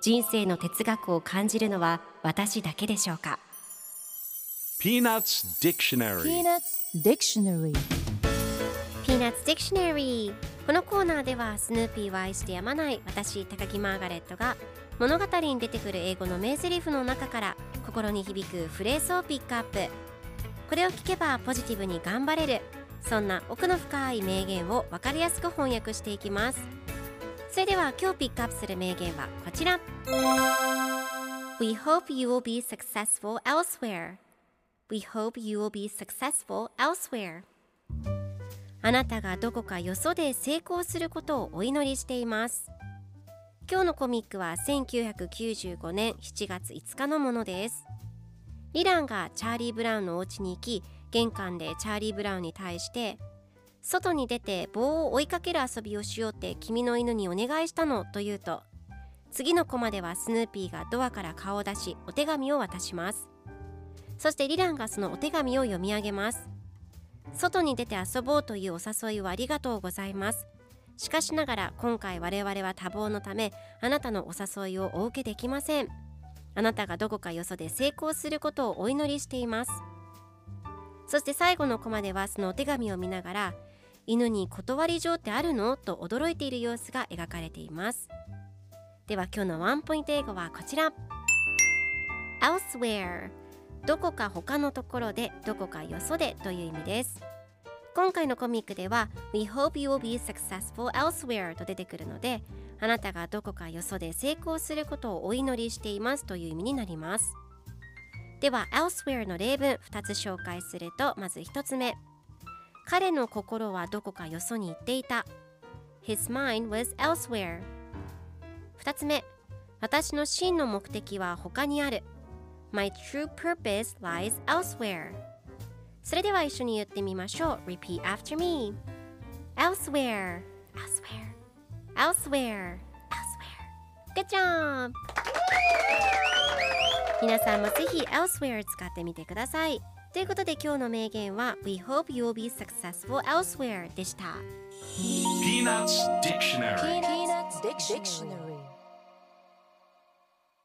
人生の哲学を感じるのは私だけでしょうか？Peanuts Dictionary. Peanuts Dictionary. Peanuts Dictionary このコーナーではスヌーピーを愛してやまない私高木マーガレットが物語に出てくる英語の名台詞の中から心に響くフレーズをピックアップ。これを聞けばポジティブに頑張れるそんな奥の深い名言を分かりやすく翻訳していきますそれでは今日ピックアップする名言はこちら。We hope you will be successful elsewhere. We hope you will be successful elsewhere. あなたがどこかよそで成功することをお祈りしています。今日のコミックは1995年7月5日のものです。リランがチャーリー・ブラウンのお家に行き玄関でチャーリー・ブラウンに対して外に出て棒を追いかける遊びをしようって君の犬にお願いしたのと言うと次のコマではスヌーピーがドアから顔を出しお手紙を渡します。そしてリランがそのお手紙を読み上げます。外に出て遊ぼうというお誘いをありがとうございます。しかしながら今回我々は多忙のためあなたのお誘いをお受けできません。あなたがどこかよそで成功することをお祈りしています。そして最後のコマではそのお手紙を見ながら犬に断り状ってあるの？と驚いている様子が描かれています。では今日のワンポイント英語はこちら。Elsewhere どこか他のところでどこかよそでという意味です。今回のコミックでは We hope you will be successful elsewhere と出てくるのであなたがどこかよそで成功することをお祈りしていますという意味になります。では elsewhere の例文2つ紹介するとまず1つ目。彼の心はどこかよそに行っていた His mind was elsewhere 2つ目私の真の目的は他にある My true purpose lies elsewhere それでは一緒に言ってみましょう Repeat after me Elsewhere Elsewhere Elsewhere Elsewhere Good job! 皆さんもぜひ Elsewhere 使ってみてくださいということで今日の名言は We hope you will be successful elsewhere でした Peanuts Dictionary Peanuts Dictionary